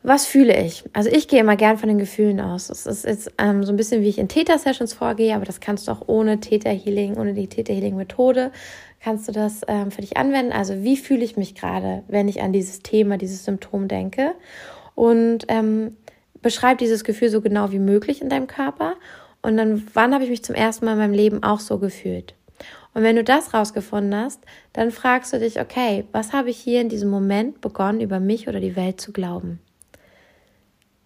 was fühle ich? Also ich gehe immer gern von den Gefühlen aus. Es ist jetzt ähm, so ein bisschen, wie ich in Theta-Sessions vorgehe, aber das kannst du auch ohne Theta-Healing, ohne die Theta-Healing-Methode, kannst du das ähm, für dich anwenden. Also wie fühle ich mich gerade, wenn ich an dieses Thema, dieses Symptom denke? Und ähm, beschreib dieses Gefühl so genau wie möglich in deinem Körper. Und dann, wann habe ich mich zum ersten Mal in meinem Leben auch so gefühlt? Und wenn du das rausgefunden hast, dann fragst du dich, okay, was habe ich hier in diesem Moment begonnen, über mich oder die Welt zu glauben?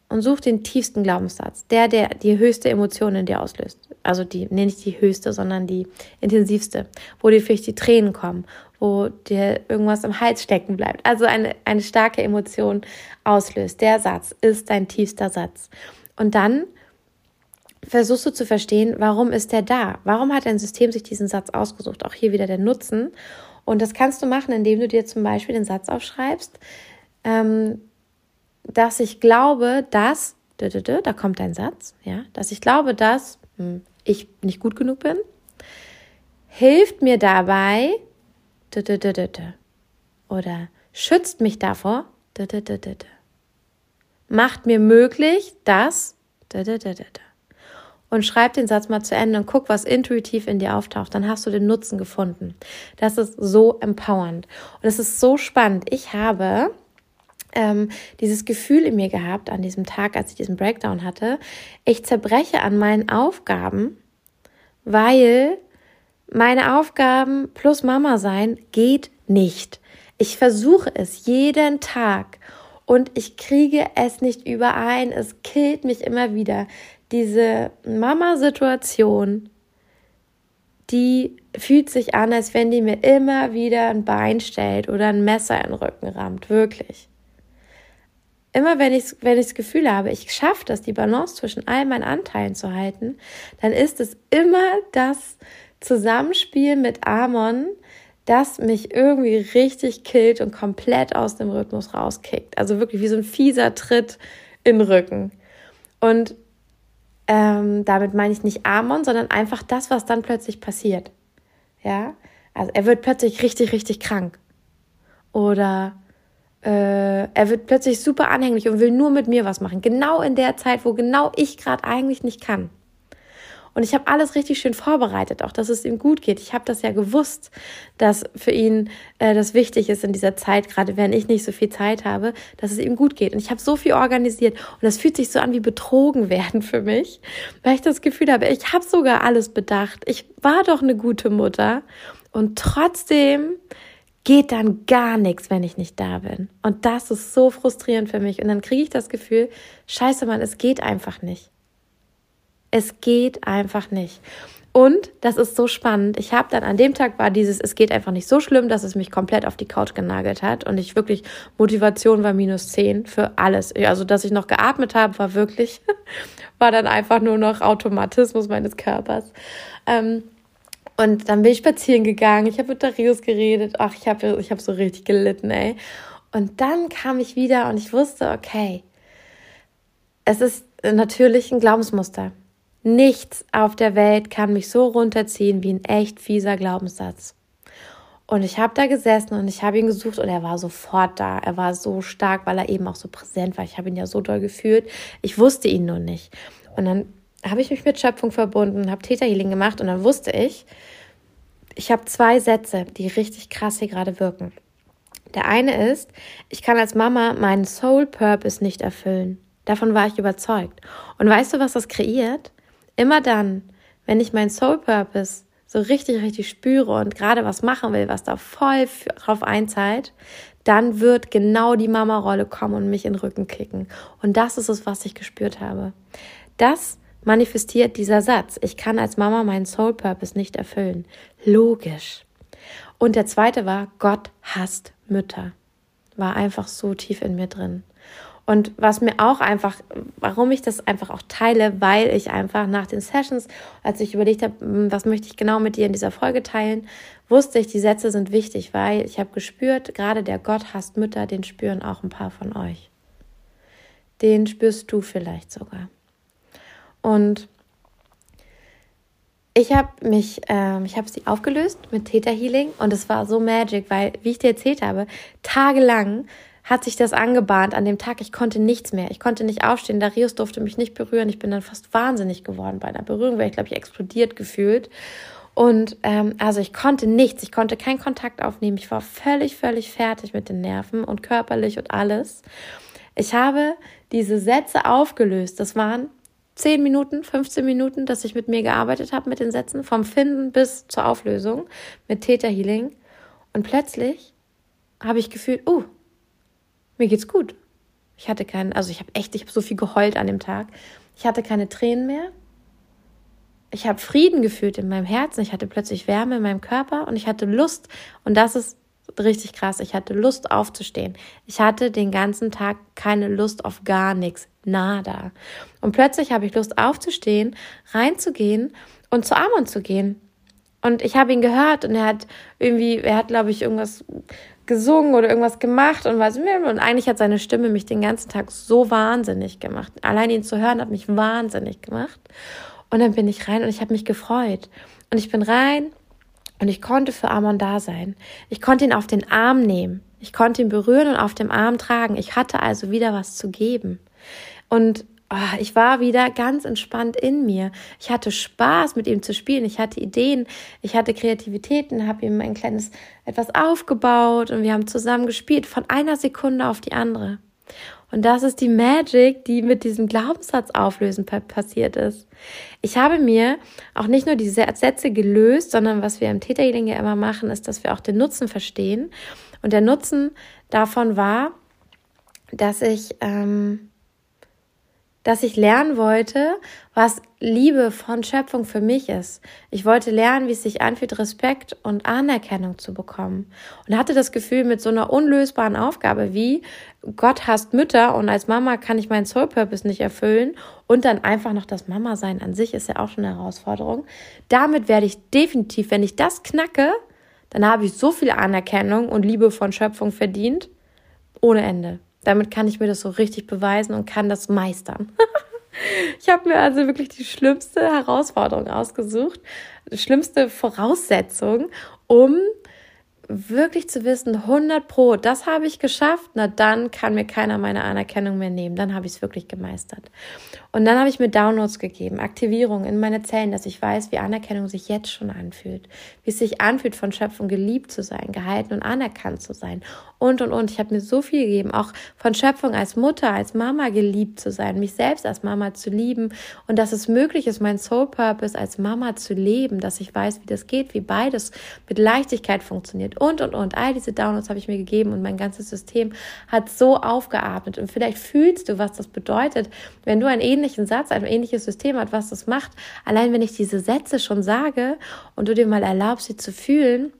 Und such den tiefsten Glaubenssatz, der, der die höchste Emotion in dir auslöst. Also die, nee, nicht die höchste, sondern die intensivste, wo dir vielleicht die Tränen kommen, wo dir irgendwas im Hals stecken bleibt. Also eine, eine starke Emotion auslöst. Der Satz ist dein tiefster Satz. Und dann versuchst du zu verstehen, warum ist der da? Warum hat dein System sich diesen Satz ausgesucht? Auch hier wieder der Nutzen. Und das kannst du machen, indem du dir zum Beispiel den Satz aufschreibst, ähm, dass ich glaube, dass, da kommt dein Satz, ja, dass ich glaube, dass hm, ich nicht gut genug bin, hilft mir dabei, oder schützt mich davor, macht mir möglich, dass, und schreib den Satz mal zu Ende und guck, was intuitiv in dir auftaucht. Dann hast du den Nutzen gefunden. Das ist so empowernd. Und es ist so spannend. Ich habe ähm, dieses Gefühl in mir gehabt an diesem Tag, als ich diesen Breakdown hatte. Ich zerbreche an meinen Aufgaben, weil meine Aufgaben plus Mama sein geht nicht. Ich versuche es jeden Tag und ich kriege es nicht überein. Es killt mich immer wieder diese Mama-Situation, die fühlt sich an, als wenn die mir immer wieder ein Bein stellt oder ein Messer in den Rücken rammt, wirklich. Immer wenn ich, wenn ich das Gefühl habe, ich schaffe das, die Balance zwischen all meinen Anteilen zu halten, dann ist es immer das Zusammenspiel mit Amon, das mich irgendwie richtig killt und komplett aus dem Rhythmus rauskickt. Also wirklich wie so ein fieser Tritt in den Rücken. Und ähm, damit meine ich nicht Amon, sondern einfach das, was dann plötzlich passiert. Ja, also er wird plötzlich richtig, richtig krank. Oder äh, er wird plötzlich super anhänglich und will nur mit mir was machen. Genau in der Zeit, wo genau ich gerade eigentlich nicht kann. Und ich habe alles richtig schön vorbereitet, auch dass es ihm gut geht. Ich habe das ja gewusst, dass für ihn äh, das wichtig ist in dieser Zeit, gerade wenn ich nicht so viel Zeit habe, dass es ihm gut geht. Und ich habe so viel organisiert und das fühlt sich so an wie betrogen werden für mich, weil ich das Gefühl habe, ich habe sogar alles bedacht. Ich war doch eine gute Mutter und trotzdem geht dann gar nichts, wenn ich nicht da bin. Und das ist so frustrierend für mich. Und dann kriege ich das Gefühl, scheiße, Mann, es geht einfach nicht. Es geht einfach nicht. Und das ist so spannend. Ich habe dann an dem Tag war dieses, es geht einfach nicht so schlimm, dass es mich komplett auf die Couch genagelt hat und ich wirklich Motivation war minus zehn für alles. Also dass ich noch geatmet habe, war wirklich, war dann einfach nur noch Automatismus meines Körpers. Ähm, und dann bin ich spazieren gegangen. Ich habe mit Darius geredet. Ach, ich habe ich hab so richtig gelitten, ey. Und dann kam ich wieder und ich wusste, okay, es ist natürlich ein Glaubensmuster. Nichts auf der Welt kann mich so runterziehen wie ein echt fieser Glaubenssatz. Und ich habe da gesessen und ich habe ihn gesucht und er war sofort da. Er war so stark, weil er eben auch so präsent war. Ich habe ihn ja so doll gefühlt. Ich wusste ihn nur nicht. Und dann habe ich mich mit Schöpfung verbunden, habe Täterhealing gemacht und dann wusste ich, ich habe zwei Sätze, die richtig krass hier gerade wirken. Der eine ist, ich kann als Mama meinen Soul Purpose nicht erfüllen. Davon war ich überzeugt. Und weißt du, was das kreiert? Immer dann, wenn ich meinen Soul Purpose so richtig, richtig spüre und gerade was machen will, was da voll drauf einzahlt, dann wird genau die Mama-Rolle kommen und mich in den Rücken kicken. Und das ist es, was ich gespürt habe. Das manifestiert dieser Satz. Ich kann als Mama meinen Soul Purpose nicht erfüllen. Logisch. Und der zweite war, Gott hasst Mütter. War einfach so tief in mir drin. Und was mir auch einfach, warum ich das einfach auch teile, weil ich einfach nach den Sessions, als ich überlegt habe, hm, was möchte ich genau mit dir in dieser Folge teilen, wusste ich, die Sätze sind wichtig, weil ich habe gespürt, gerade der Gott hasst Mütter, den spüren auch ein paar von euch. Den spürst du vielleicht sogar. Und ich habe mich, ähm, ich habe sie aufgelöst mit Theta Healing und es war so magic, weil, wie ich dir erzählt habe, tagelang hat sich das angebahnt an dem Tag. Ich konnte nichts mehr. Ich konnte nicht aufstehen. Darius durfte mich nicht berühren. Ich bin dann fast wahnsinnig geworden bei einer Berührung, weil ich glaube ich explodiert gefühlt. Und ähm, also ich konnte nichts. Ich konnte keinen Kontakt aufnehmen. Ich war völlig, völlig fertig mit den Nerven und körperlich und alles. Ich habe diese Sätze aufgelöst. Das waren 10 Minuten, 15 Minuten, dass ich mit mir gearbeitet habe mit den Sätzen, vom Finden bis zur Auflösung mit Theta Healing. Und plötzlich habe ich gefühlt, oh, mir geht's gut. Ich hatte keinen, also ich habe echt, ich habe so viel geheult an dem Tag. Ich hatte keine Tränen mehr. Ich habe Frieden gefühlt in meinem Herzen. Ich hatte plötzlich Wärme in meinem Körper und ich hatte Lust. Und das ist richtig krass. Ich hatte Lust aufzustehen. Ich hatte den ganzen Tag keine Lust auf gar nichts. Nada. Und plötzlich habe ich Lust aufzustehen, reinzugehen und zu Amon zu gehen. Und ich habe ihn gehört und er hat irgendwie, er hat, glaube ich, irgendwas gesungen oder irgendwas gemacht und was und eigentlich hat seine Stimme mich den ganzen Tag so wahnsinnig gemacht. Allein ihn zu hören hat mich wahnsinnig gemacht. Und dann bin ich rein und ich habe mich gefreut. Und ich bin rein und ich konnte für Amon da sein. Ich konnte ihn auf den Arm nehmen. Ich konnte ihn berühren und auf dem Arm tragen. Ich hatte also wieder was zu geben. Und oh, ich war wieder ganz entspannt in mir. Ich hatte Spaß, mit ihm zu spielen. Ich hatte Ideen. Ich hatte Kreativitäten, habe ihm ein kleines etwas aufgebaut und wir haben zusammen gespielt von einer Sekunde auf die andere. Und das ist die Magic, die mit diesem Glaubenssatz auflösen passiert ist. Ich habe mir auch nicht nur die Sätze gelöst, sondern was wir im Täterhealing ja immer machen, ist, dass wir auch den Nutzen verstehen. Und der Nutzen davon war, dass ich ähm, dass ich lernen wollte, was Liebe von Schöpfung für mich ist. Ich wollte lernen, wie es sich anfühlt, Respekt und Anerkennung zu bekommen. Und hatte das Gefühl, mit so einer unlösbaren Aufgabe wie Gott hasst Mütter und als Mama kann ich meinen Soul Purpose nicht erfüllen und dann einfach noch das Mama sein an sich ist ja auch schon eine Herausforderung. Damit werde ich definitiv, wenn ich das knacke, dann habe ich so viel Anerkennung und Liebe von Schöpfung verdient, ohne Ende. Damit kann ich mir das so richtig beweisen und kann das meistern. ich habe mir also wirklich die schlimmste Herausforderung ausgesucht, die schlimmste Voraussetzung, um wirklich zu wissen, 100 Pro, das habe ich geschafft, na dann kann mir keiner meine Anerkennung mehr nehmen. Dann habe ich es wirklich gemeistert. Und dann habe ich mir Downloads gegeben, Aktivierung in meine Zellen, dass ich weiß, wie Anerkennung sich jetzt schon anfühlt, wie es sich anfühlt, von Schöpfung geliebt zu sein, gehalten und anerkannt zu sein und, und, und. Ich habe mir so viel gegeben, auch von Schöpfung als Mutter, als Mama geliebt zu sein, mich selbst als Mama zu lieben und dass es möglich ist, mein Soul Purpose als Mama zu leben, dass ich weiß, wie das geht, wie beides mit Leichtigkeit funktioniert und, und, und. All diese Downloads habe ich mir gegeben und mein ganzes System hat so aufgeatmet. Und vielleicht fühlst du, was das bedeutet, wenn du einen ähnlichen Satz, ein ähnliches System hast, was das macht. Allein wenn ich diese Sätze schon sage und du dir mal erlaubst, sie zu fühlen,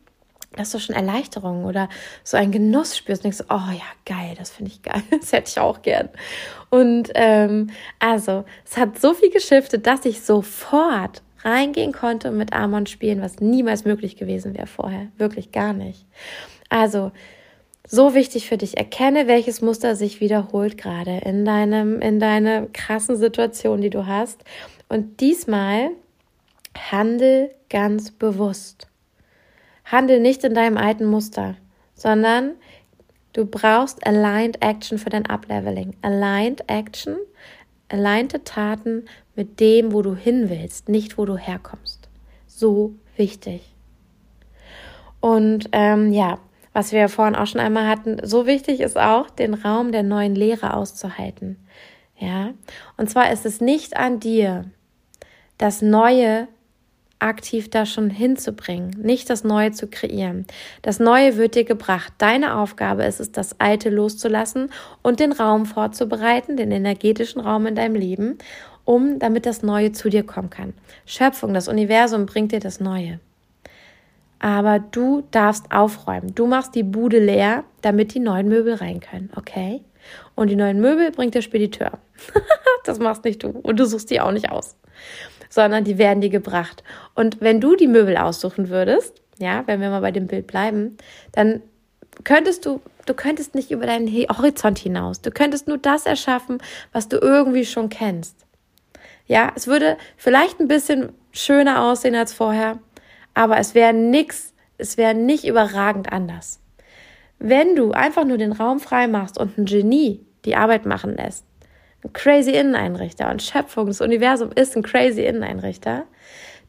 dass du schon Erleichterung oder so einen Genuss spürst und denkst, oh ja, geil, das finde ich geil, das hätte ich auch gern. Und ähm, also, es hat so viel geschiftet, dass ich sofort reingehen konnte und mit Amon spielen, was niemals möglich gewesen wäre vorher. Wirklich gar nicht. Also, so wichtig für dich. Erkenne, welches Muster sich wiederholt gerade in deinem, in deiner krassen Situation, die du hast. Und diesmal handel ganz bewusst. Handel nicht in deinem alten Muster, sondern du brauchst Aligned Action für dein Upleveling. Aligned Action, alignte Taten mit dem, wo du hin willst, nicht wo du herkommst. So wichtig. Und ähm, ja, was wir ja vorhin auch schon einmal hatten, so wichtig ist auch, den Raum der neuen Lehre auszuhalten. Ja, und zwar ist es nicht an dir, das Neue aktiv da schon hinzubringen, nicht das Neue zu kreieren. Das Neue wird dir gebracht. Deine Aufgabe ist es, das Alte loszulassen und den Raum vorzubereiten, den energetischen Raum in deinem Leben, um damit das Neue zu dir kommen kann. Schöpfung, das Universum bringt dir das Neue. Aber du darfst aufräumen. Du machst die Bude leer, damit die neuen Möbel rein können, okay? Und die neuen Möbel bringt der Spediteur. das machst nicht du. Und du suchst die auch nicht aus sondern die werden dir gebracht. Und wenn du die Möbel aussuchen würdest, ja, wenn wir mal bei dem Bild bleiben, dann könntest du, du könntest nicht über deinen Horizont hinaus. Du könntest nur das erschaffen, was du irgendwie schon kennst. Ja, es würde vielleicht ein bisschen schöner aussehen als vorher, aber es wäre nix, es wäre nicht überragend anders. Wenn du einfach nur den Raum frei machst und ein Genie die Arbeit machen lässt, ein crazy Inneneinrichter und Schöpfung, das Universum ist ein crazy Inneneinrichter,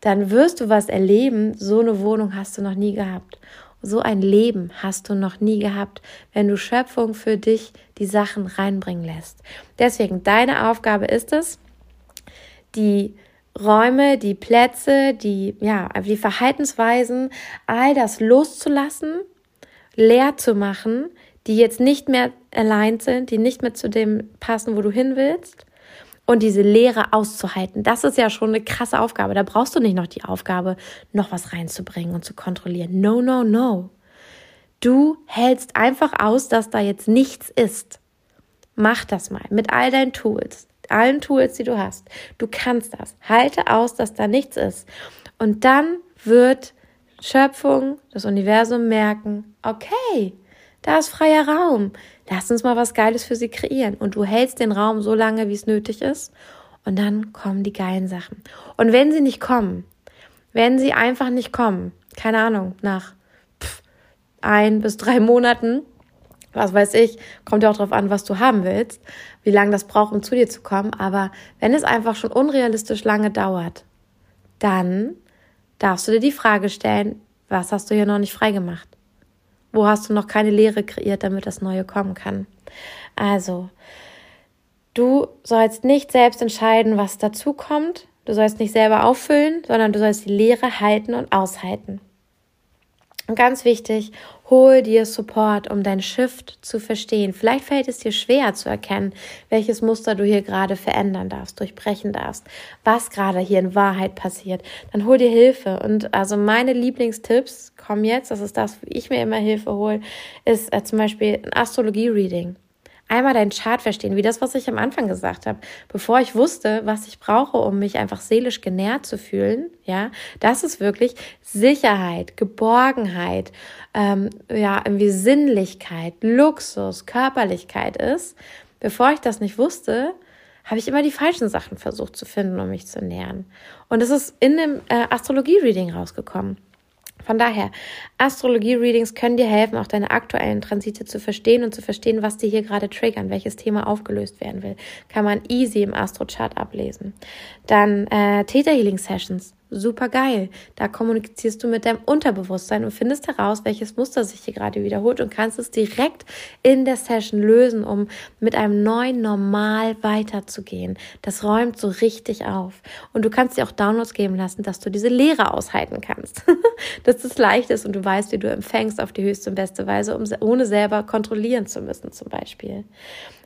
dann wirst du was erleben, so eine Wohnung hast du noch nie gehabt. So ein Leben hast du noch nie gehabt, wenn du Schöpfung für dich die Sachen reinbringen lässt. Deswegen, deine Aufgabe ist es, die Räume, die Plätze, die, ja, die Verhaltensweisen, all das loszulassen, leer zu machen, die jetzt nicht mehr aligned sind, die nicht mehr zu dem passen, wo du hin willst. Und diese Leere auszuhalten, das ist ja schon eine krasse Aufgabe. Da brauchst du nicht noch die Aufgabe, noch was reinzubringen und zu kontrollieren. No, no, no. Du hältst einfach aus, dass da jetzt nichts ist. Mach das mal mit all deinen Tools, allen Tools, die du hast. Du kannst das. Halte aus, dass da nichts ist. Und dann wird Schöpfung, das Universum merken, okay, da ist freier Raum. Lass uns mal was Geiles für sie kreieren. Und du hältst den Raum so lange, wie es nötig ist. Und dann kommen die geilen Sachen. Und wenn sie nicht kommen, wenn sie einfach nicht kommen, keine Ahnung, nach ein bis drei Monaten, was weiß ich, kommt ja auch darauf an, was du haben willst, wie lange das braucht, um zu dir zu kommen. Aber wenn es einfach schon unrealistisch lange dauert, dann darfst du dir die Frage stellen, was hast du hier noch nicht freigemacht? Wo hast du noch keine Lehre kreiert, damit das Neue kommen kann? Also, du sollst nicht selbst entscheiden, was dazu kommt. Du sollst nicht selber auffüllen, sondern du sollst die Lehre halten und aushalten. Und ganz wichtig, hol dir Support, um dein Shift zu verstehen. Vielleicht fällt es dir schwer zu erkennen, welches Muster du hier gerade verändern darfst, durchbrechen darfst, was gerade hier in Wahrheit passiert. Dann hol dir Hilfe. Und also meine Lieblingstipps kommen jetzt, das ist das, wie ich mir immer Hilfe hole, ist äh, zum Beispiel ein Astrologie-Reading einmal deinen Chart verstehen, wie das, was ich am Anfang gesagt habe, bevor ich wusste, was ich brauche, um mich einfach seelisch genährt zu fühlen, ja, das ist wirklich Sicherheit, Geborgenheit, ähm, ja, irgendwie Sinnlichkeit, Luxus, Körperlichkeit ist. Bevor ich das nicht wusste, habe ich immer die falschen Sachen versucht zu finden, um mich zu nähern. Und es ist in dem äh, Astrologie-Reading rausgekommen. Von daher, Astrologie-Readings können dir helfen, auch deine aktuellen Transite zu verstehen und zu verstehen, was dir hier gerade triggern, welches Thema aufgelöst werden will. Kann man easy im Astro-Chart ablesen. Dann äh, Theta Healing Sessions super geil. Da kommunizierst du mit deinem Unterbewusstsein und findest heraus, welches Muster sich hier gerade wiederholt und kannst es direkt in der Session lösen, um mit einem neuen Normal weiterzugehen. Das räumt so richtig auf. Und du kannst dir auch Downloads geben lassen, dass du diese Lehre aushalten kannst. dass es leicht ist und du weißt, wie du empfängst auf die höchste und beste Weise, um, ohne selber kontrollieren zu müssen, zum Beispiel.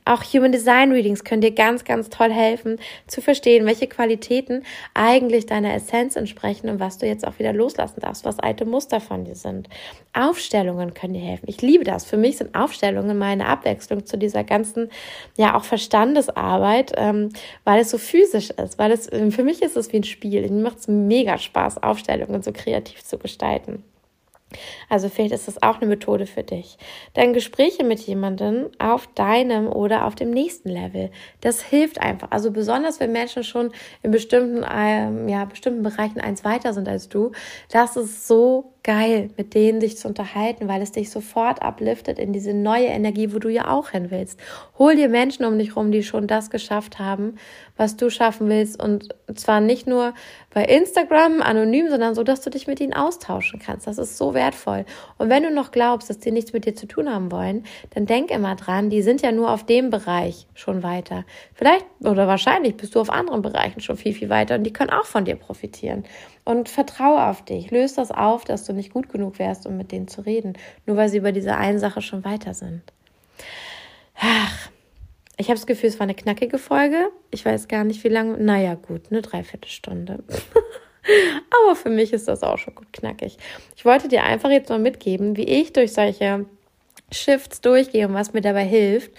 Auch Human Design Readings können dir ganz, ganz toll helfen, zu verstehen, welche Qualitäten eigentlich deiner Essenz entsprechen und was du jetzt auch wieder loslassen darfst, was alte Muster von dir sind. Aufstellungen können dir helfen. Ich liebe das. Für mich sind Aufstellungen meine Abwechslung zu dieser ganzen, ja, auch Verstandesarbeit, ähm, weil es so physisch ist, weil es, für mich ist es wie ein Spiel. Mir macht es mega Spaß, Aufstellungen so kreativ zu gestalten. Also vielleicht ist das auch eine Methode für dich. Dann Gespräche mit jemandem auf deinem oder auf dem nächsten Level. Das hilft einfach. Also besonders wenn Menschen schon in bestimmten, ähm, ja, bestimmten Bereichen eins weiter sind als du. Das ist so geil, mit denen dich zu unterhalten, weil es dich sofort upliftet in diese neue Energie, wo du ja auch hin willst. Hol dir Menschen um dich rum, die schon das geschafft haben, was du schaffen willst. Und zwar nicht nur bei Instagram anonym, sondern so, dass du dich mit ihnen austauschen kannst. Das ist so wertvoll. Und wenn du noch glaubst, dass die nichts mit dir zu tun haben wollen, dann denk immer dran, die sind ja nur auf dem Bereich schon weiter. Vielleicht oder wahrscheinlich bist du auf anderen Bereichen schon viel, viel weiter und die können auch von dir profitieren. Und vertraue auf dich. Löse das auf, dass du nicht gut genug wärst, um mit denen zu reden, nur weil sie über diese eine Sache schon weiter sind. Ach, ich habe das Gefühl, es war eine knackige Folge. Ich weiß gar nicht, wie lange. Naja, gut, eine Dreiviertelstunde. Aber für mich ist das auch schon gut knackig. Ich wollte dir einfach jetzt mal mitgeben, wie ich durch solche Shifts durchgehe und was mir dabei hilft.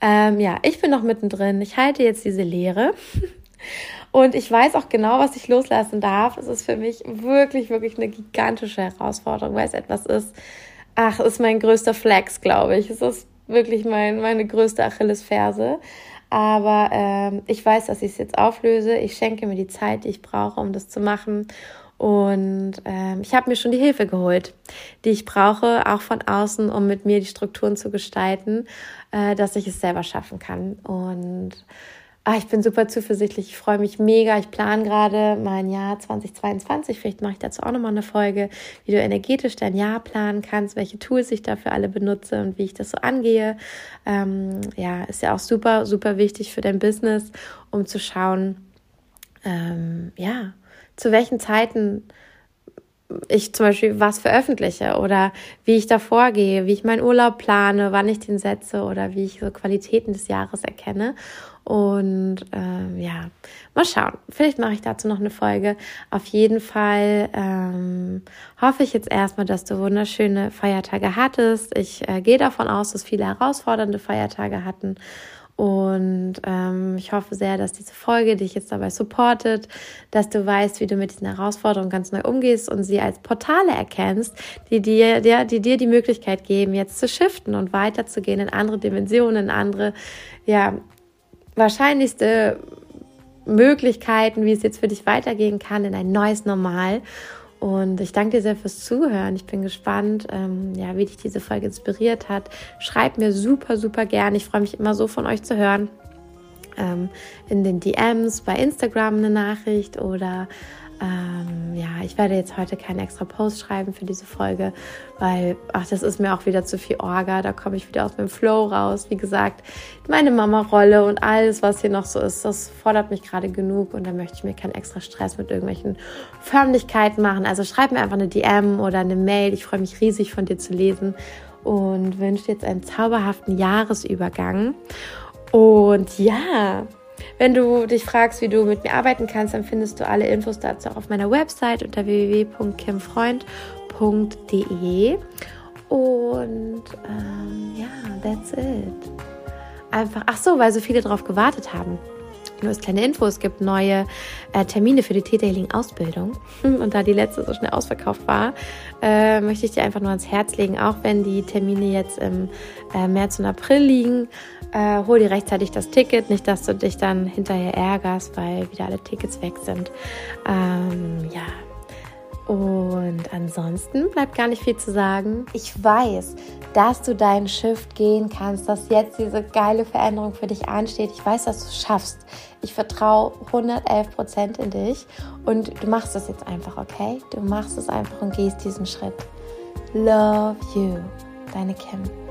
Ähm, ja, ich bin noch mittendrin. Ich halte jetzt diese Lehre. Und ich weiß auch genau, was ich loslassen darf. Es ist für mich wirklich, wirklich eine gigantische Herausforderung, weil es etwas ist. Ach, ist mein größter Flex, glaube ich. Es ist wirklich mein, meine größte Achillesferse. Aber ähm, ich weiß, dass ich es jetzt auflöse. Ich schenke mir die Zeit, die ich brauche, um das zu machen. Und ähm, ich habe mir schon die Hilfe geholt, die ich brauche, auch von außen, um mit mir die Strukturen zu gestalten, äh, dass ich es selber schaffen kann. Und Ah, ich bin super zuversichtlich. Ich freue mich mega. Ich plane gerade mein Jahr 2022. Vielleicht mache ich dazu auch nochmal eine Folge, wie du energetisch dein Jahr planen kannst, welche Tools ich dafür alle benutze und wie ich das so angehe. Ähm, ja, ist ja auch super, super wichtig für dein Business, um zu schauen, ähm, ja, zu welchen Zeiten ich zum Beispiel was veröffentliche oder wie ich da vorgehe, wie ich meinen Urlaub plane, wann ich den setze oder wie ich so Qualitäten des Jahres erkenne. Und ähm, ja, mal schauen. Vielleicht mache ich dazu noch eine Folge. Auf jeden Fall ähm, hoffe ich jetzt erstmal, dass du wunderschöne Feiertage hattest. Ich äh, gehe davon aus, dass viele herausfordernde Feiertage hatten. Und ähm, ich hoffe sehr, dass diese Folge dich jetzt dabei supportet, dass du weißt, wie du mit diesen Herausforderungen ganz neu umgehst und sie als Portale erkennst, die dir, die, die dir die Möglichkeit geben, jetzt zu shiften und weiterzugehen in andere Dimensionen, in andere, ja, wahrscheinlichste Möglichkeiten, wie es jetzt für dich weitergehen kann, in ein neues Normal. Und ich danke dir sehr fürs Zuhören. Ich bin gespannt, ähm, ja, wie dich diese Folge inspiriert hat. Schreib mir super, super gern. Ich freue mich immer so von euch zu hören. Ähm, in den DMs bei Instagram eine Nachricht oder ähm, ja, ich werde jetzt heute keinen extra Post schreiben für diese Folge, weil, ach, das ist mir auch wieder zu viel Orga. Da komme ich wieder aus meinem Flow raus. Wie gesagt, meine Mama-Rolle und alles, was hier noch so ist, das fordert mich gerade genug und da möchte ich mir keinen extra Stress mit irgendwelchen Förmlichkeiten machen. Also schreib mir einfach eine DM oder eine Mail. Ich freue mich riesig von dir zu lesen und wünsche dir jetzt einen zauberhaften Jahresübergang. Und ja, wenn du dich fragst, wie du mit mir arbeiten kannst, dann findest du alle Infos dazu auf meiner Website unter www.kimfreund.de. Und ähm, ja, that's it. Einfach, ach so, weil so viele darauf gewartet haben. Nur als kleine Info, es gibt neue äh, Termine für die Täterhealing-Ausbildung. Und da die letzte so schnell ausverkauft war, äh, möchte ich dir einfach nur ans Herz legen, auch wenn die Termine jetzt im äh, März und April liegen, äh, hol dir rechtzeitig das Ticket, nicht, dass du dich dann hinterher ärgerst, weil wieder alle Tickets weg sind. Ähm, ja. Und ansonsten bleibt gar nicht viel zu sagen. Ich weiß, dass du deinen Shift gehen kannst, dass jetzt diese geile Veränderung für dich ansteht. Ich weiß, dass du es schaffst. Ich vertraue 111 Prozent in dich und du machst es jetzt einfach, okay? Du machst es einfach und gehst diesen Schritt. Love you, deine Kim.